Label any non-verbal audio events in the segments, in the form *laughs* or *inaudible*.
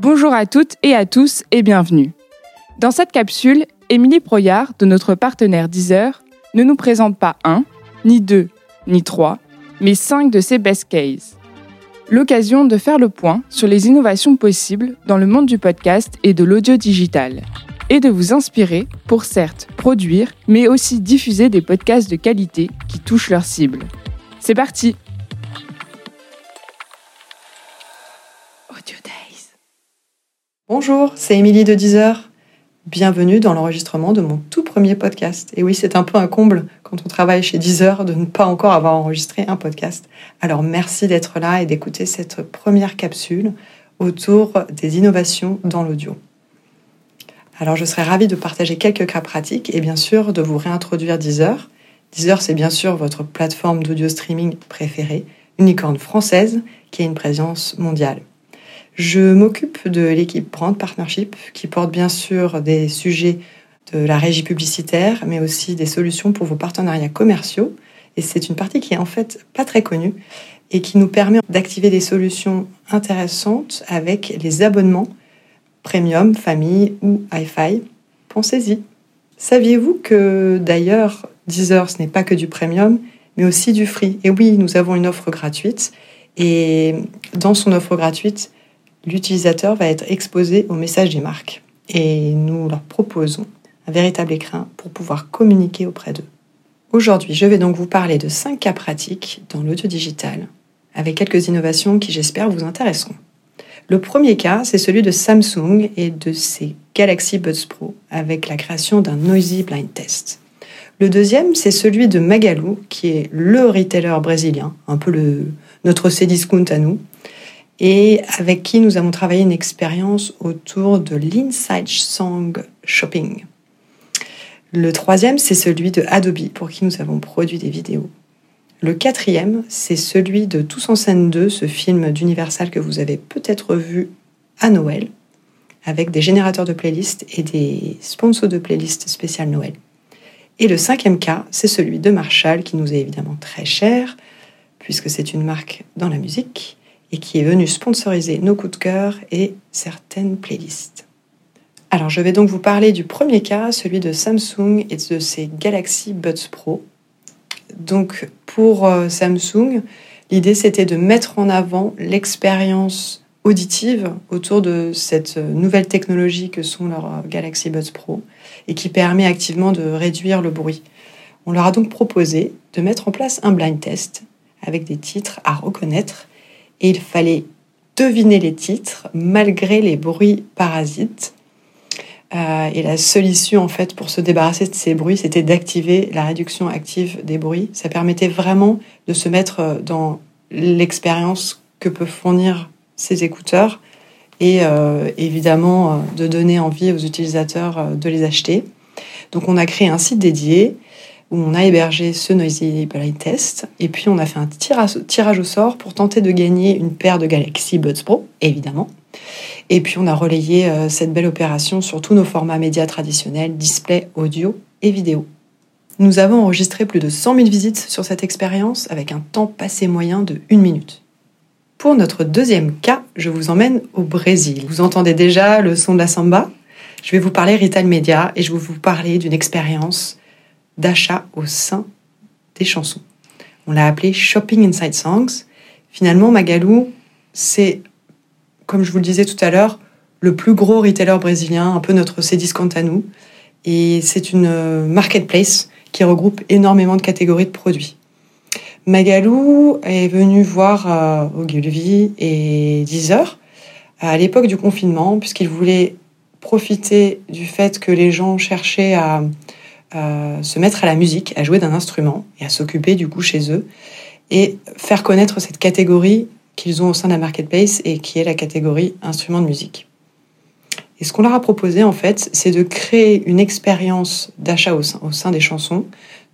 Bonjour à toutes et à tous et bienvenue. Dans cette capsule, Émilie Proyard, de notre partenaire Deezer, ne nous présente pas un, ni deux, ni trois, mais cinq de ses best cases. L'occasion de faire le point sur les innovations possibles dans le monde du podcast et de l'audio digital, et de vous inspirer pour certes produire, mais aussi diffuser des podcasts de qualité qui touchent leur cible. C'est parti Bonjour, c'est Émilie de Deezer. Bienvenue dans l'enregistrement de mon tout premier podcast. Et oui, c'est un peu un comble quand on travaille chez Deezer de ne pas encore avoir enregistré un podcast. Alors merci d'être là et d'écouter cette première capsule autour des innovations dans l'audio. Alors je serais ravie de partager quelques cas pratiques et bien sûr de vous réintroduire Deezer. Deezer, c'est bien sûr votre plateforme d'audio streaming préférée, une licorne française qui a une présence mondiale. Je m'occupe de l'équipe Brand Partnership qui porte bien sûr des sujets de la régie publicitaire, mais aussi des solutions pour vos partenariats commerciaux. Et c'est une partie qui est en fait pas très connue et qui nous permet d'activer des solutions intéressantes avec les abonnements premium, famille ou hi-fi. Pensez-y. Saviez-vous que d'ailleurs Deezer ce n'est pas que du premium, mais aussi du free? Et oui, nous avons une offre gratuite et dans son offre gratuite, l'utilisateur va être exposé au message des marques et nous leur proposons un véritable écrin pour pouvoir communiquer auprès d'eux. Aujourd'hui, je vais donc vous parler de 5 cas pratiques dans l'audio digital avec quelques innovations qui j'espère vous intéresseront. Le premier cas, c'est celui de Samsung et de ses Galaxy Buds Pro avec la création d'un Noisy Blind Test. Le deuxième, c'est celui de Magalu, qui est le retailer brésilien, un peu le, notre Cdiscount à nous, et avec qui nous avons travaillé une expérience autour de l'Inside Song Shopping. Le troisième, c'est celui de Adobe, pour qui nous avons produit des vidéos. Le quatrième, c'est celui de Tous en scène 2, ce film d'Universal que vous avez peut-être vu à Noël, avec des générateurs de playlists et des sponsors de playlists spéciales Noël. Et le cinquième cas, c'est celui de Marshall, qui nous est évidemment très cher, puisque c'est une marque dans la musique, et qui est venu sponsoriser nos coups de cœur et certaines playlists. Alors je vais donc vous parler du premier cas, celui de Samsung et de ses Galaxy Buds Pro. Donc pour euh, Samsung, l'idée c'était de mettre en avant l'expérience auditive autour de cette nouvelle technologie que sont leurs euh, Galaxy Buds Pro et qui permet activement de réduire le bruit. On leur a donc proposé de mettre en place un blind test avec des titres à reconnaître et il fallait deviner les titres malgré les bruits parasites. Euh, et la solution en fait pour se débarrasser de ces bruits, c'était d'activer la réduction active des bruits. Ça permettait vraiment de se mettre euh, dans l'expérience que peuvent fournir ces écouteurs et euh, évidemment de donner envie aux utilisateurs de les acheter. Donc on a créé un site dédié où on a hébergé ce Noisy Blind Test. Et puis, on a fait un tirage, au sort pour tenter de gagner une paire de Galaxy Buds Pro, évidemment. Et puis, on a relayé euh, cette belle opération sur tous nos formats médias traditionnels, display, audio et vidéo. Nous avons enregistré plus de 100 000 visites sur cette expérience avec un temps passé moyen de 1 minute. Pour notre deuxième cas, je vous emmène au Brésil. Vous entendez déjà le son de la samba Je vais vous parler retail média et je vais vous parler d'une expérience d'achat au sein des chansons. On l'a appelé Shopping Inside Songs. Finalement, Magalou, c'est, comme je vous le disais tout à l'heure, le plus gros retailer brésilien, un peu notre Cdiscount à nous. Et c'est une marketplace qui regroupe énormément de catégories de produits. Magalou est venu voir euh, Ogilvy et Deezer à l'époque du confinement, puisqu'il voulait profiter du fait que les gens cherchaient à se mettre à la musique, à jouer d'un instrument et à s'occuper du coup chez eux et faire connaître cette catégorie qu'ils ont au sein de la marketplace et qui est la catégorie instrument de musique. Et ce qu'on leur a proposé en fait, c'est de créer une expérience d'achat au sein, des chansons.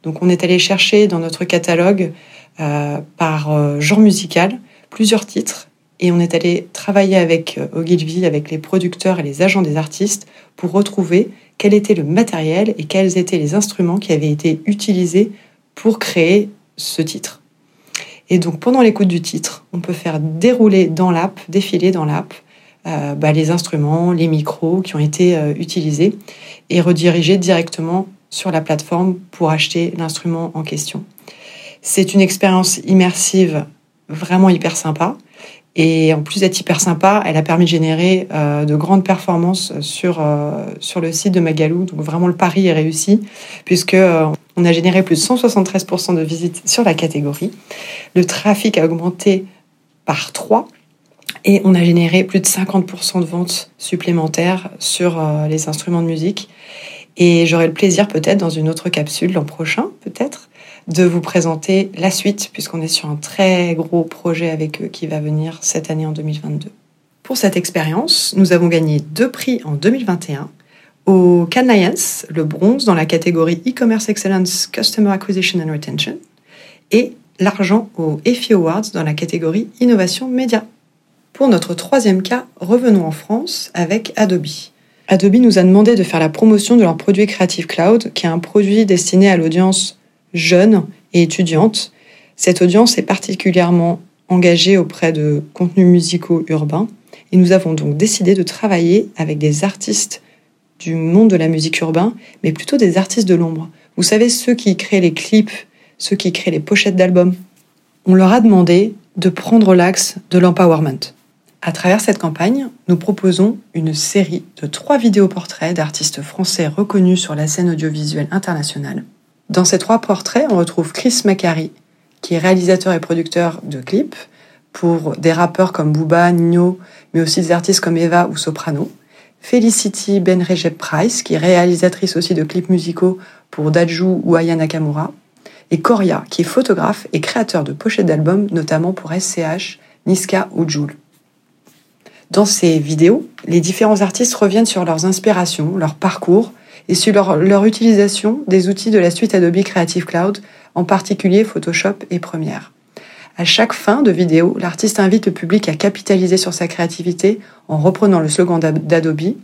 Donc on est allé chercher dans notre catalogue euh, par euh, genre musical plusieurs titres et on est allé travailler avec euh, Ogilvy, avec les producteurs et les agents des artistes pour retrouver quel était le matériel et quels étaient les instruments qui avaient été utilisés pour créer ce titre. Et donc pendant l'écoute du titre, on peut faire dérouler dans l'app, défiler dans l'app, bah, les instruments, les micros qui ont été utilisés et redirigés directement sur la plateforme pour acheter l'instrument en question. C'est une expérience immersive vraiment hyper sympa. Et en plus d'être hyper sympa, elle a permis de générer euh, de grandes performances sur, euh, sur le site de Magalou. Donc vraiment le pari est réussi puisque euh, on a généré plus de 173% de visites sur la catégorie. Le trafic a augmenté par 3 et on a généré plus de 50% de ventes supplémentaires sur les instruments de musique. Et j'aurai le plaisir peut-être dans une autre capsule l'an prochain, peut-être, de vous présenter la suite, puisqu'on est sur un très gros projet avec eux qui va venir cette année en 2022. Pour cette expérience, nous avons gagné deux prix en 2021 au Cannes Lions, le bronze dans la catégorie e-commerce excellence customer acquisition and retention et l'argent au EFI Awards dans la catégorie innovation média. Pour notre troisième cas, revenons en France avec Adobe. Adobe nous a demandé de faire la promotion de leur produit Creative Cloud, qui est un produit destiné à l'audience jeune et étudiante. Cette audience est particulièrement engagée auprès de contenus musicaux urbains et nous avons donc décidé de travailler avec des artistes du monde de la musique urbain, mais plutôt des artistes de l'ombre. Vous savez, ceux qui créent les clips, ceux qui créent les pochettes d'albums. On leur a demandé de prendre l'axe de l'empowerment. À travers cette campagne, nous proposons une série de trois vidéoportraits d'artistes français reconnus sur la scène audiovisuelle internationale. Dans ces trois portraits, on retrouve Chris Macari, qui est réalisateur et producteur de clips pour des rappeurs comme Booba, Nino, mais aussi des artistes comme Eva ou Soprano. Felicity Benrejep Price, qui est réalisatrice aussi de clips musicaux pour Daju ou Aya Nakamura. Et Koria, qui est photographe et créateur de pochettes d'albums, notamment pour SCH, Niska ou Joule. Dans ces vidéos, les différents artistes reviennent sur leurs inspirations, leur parcours et sur leur, utilisation des outils de la suite Adobe Creative Cloud, en particulier Photoshop et Premiere. À chaque fin de vidéo, l'artiste invite le public à capitaliser sur sa créativité en reprenant le slogan d'Adobe,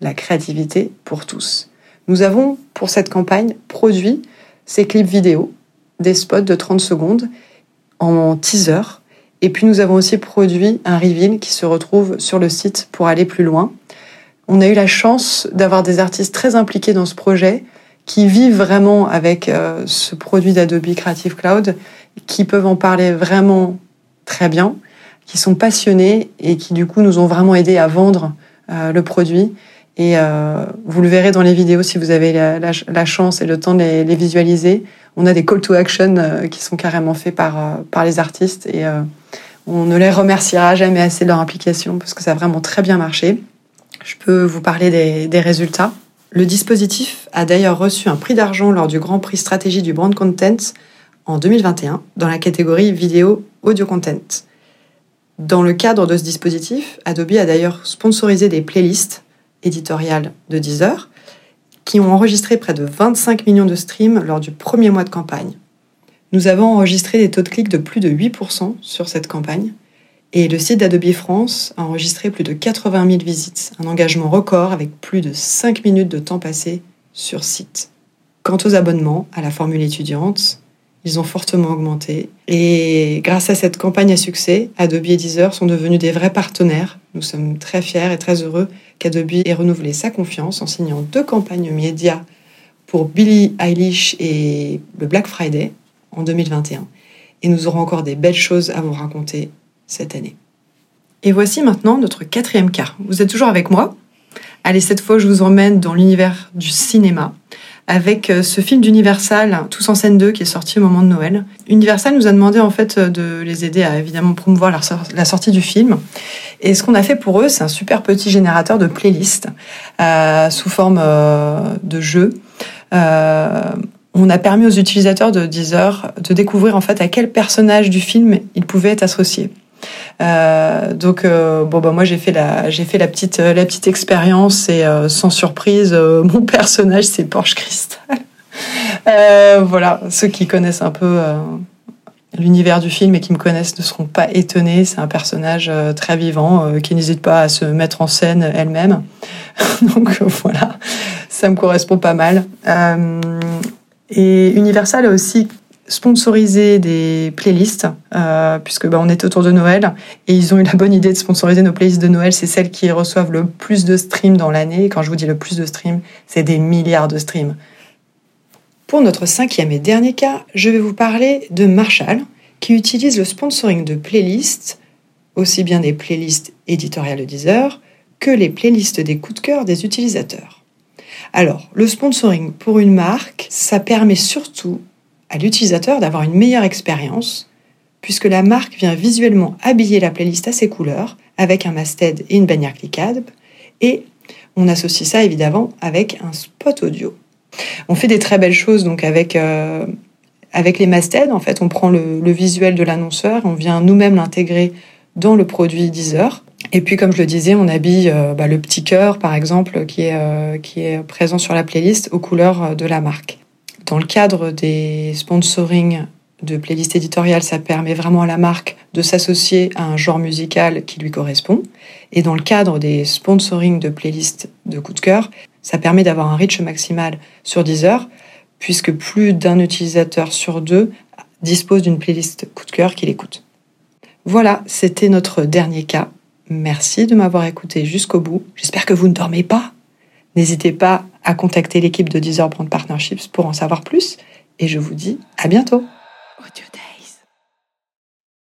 la créativité pour tous. Nous avons, pour cette campagne, produit ces clips vidéo, des spots de 30 secondes en teaser et puis nous avons aussi produit un reveal qui se retrouve sur le site pour aller plus loin. On a eu la chance d'avoir des artistes très impliqués dans ce projet qui vivent vraiment avec euh, ce produit d'Adobe Creative Cloud, qui peuvent en parler vraiment très bien, qui sont passionnés et qui du coup nous ont vraiment aidé à vendre euh, le produit. Et euh, vous le verrez dans les vidéos si vous avez la, chance et le temps de les, les, visualiser. On a des call to action qui sont carrément faits par, par les artistes et on ne les remerciera jamais assez de leur implication parce que ça a vraiment très bien marché. Je peux vous parler des, résultats. Le dispositif a d'ailleurs reçu un prix d'argent lors du Grand Prix Stratégie du Brand Content en 2021 dans la catégorie vidéo audio content. Dans le cadre de ce dispositif, Adobe a d'ailleurs sponsorisé des playlists éditoriales de Deezer qui ont enregistré près de 25 millions de streams lors du premier mois de campagne. Nous avons enregistré des taux de clics de plus de 8% sur cette campagne et le site d'Adobe France a enregistré plus de 80 000 visites, un engagement record avec plus de 5 minutes de temps passé sur site. Quant aux abonnements à la formule étudiante, ils ont fortement augmenté. Et grâce à cette campagne à succès, Adobe et Deezer sont devenus des vrais partenaires. Nous sommes très fiers et très heureux qu'Adobe ait renouvelé sa confiance en signant deux campagnes médias pour Billie Eilish et le Black Friday en 2021. Et nous aurons encore des belles choses à vous raconter cette année. Et voici maintenant notre quatrième cas. Vous êtes toujours avec moi Allez, cette fois, je vous emmène dans l'univers du cinéma avec euh, ce film d'Universal, Tous en scène 2, qui est sorti au moment de Noël. Universal nous a demandé en fait de les aider à évidemment promouvoir la sortie du film. Et ce qu'on a fait pour eux, c'est un super petit générateur de playlists euh, sous forme euh, de jeu. Euh, on a permis aux utilisateurs de Deezer de découvrir en fait à quel personnage du film ils pouvaient être associés. Euh, donc euh, bon bah moi j'ai fait la j'ai fait la petite la petite expérience et euh, sans surprise *laughs* mon personnage c'est Porsche Cristal. *laughs* voilà ceux qui connaissent un peu l'univers du film et qui me connaissent ne seront pas étonnés. C'est un personnage très vivant qui n'hésite pas à se mettre en scène elle-même. *laughs* donc voilà ça me correspond pas mal. Et Universal a aussi sponsoriser des playlists, euh, puisque bah, on est autour de Noël, et ils ont eu la bonne idée de sponsoriser nos playlists de Noël. C'est celles qui reçoivent le plus de streams dans l'année. Quand je vous dis le plus de streams, c'est des milliards de streams. Pour notre cinquième et dernier cas, je vais vous parler de Marshall, qui utilise le sponsoring de playlists, aussi bien des playlists éditoriales de Deezer que les playlists des coups de cœur des utilisateurs. Alors, le sponsoring pour une marque, ça permet surtout à l'utilisateur d'avoir une meilleure expérience, puisque la marque vient visuellement habiller la playlist à ses couleurs, avec un masthead et une bannière cliquable, et on associe ça évidemment avec un spot audio. On fait des très belles choses donc avec, euh, avec les mastheads. En fait, on prend le, visuel de l'annonceur, on vient nous-mêmes l'intégrer dans le produit Deezer. Et puis, comme je le disais, on habille euh, bah, le petit cœur, par exemple, qui est, euh, qui est présent sur la playlist aux couleurs de la marque. Dans le cadre des sponsoring de playlist éditoriale, ça permet vraiment à la marque de s'associer à un genre musical qui lui correspond. Et dans le cadre des sponsoring de playlists de coup de cœur, ça permet d'avoir un reach maximal sur Deezer, puisque plus d'un utilisateur sur deux dispose d'une playlist coup de cœur qu'il écoute. Voilà, c'était notre dernier cas. Merci de m'avoir écouté jusqu'au bout. J'espère que vous ne dormez pas. N'hésitez pas à contacter l'équipe de Deezer Brand Partnerships pour en savoir plus. Et je vous dis à bientôt.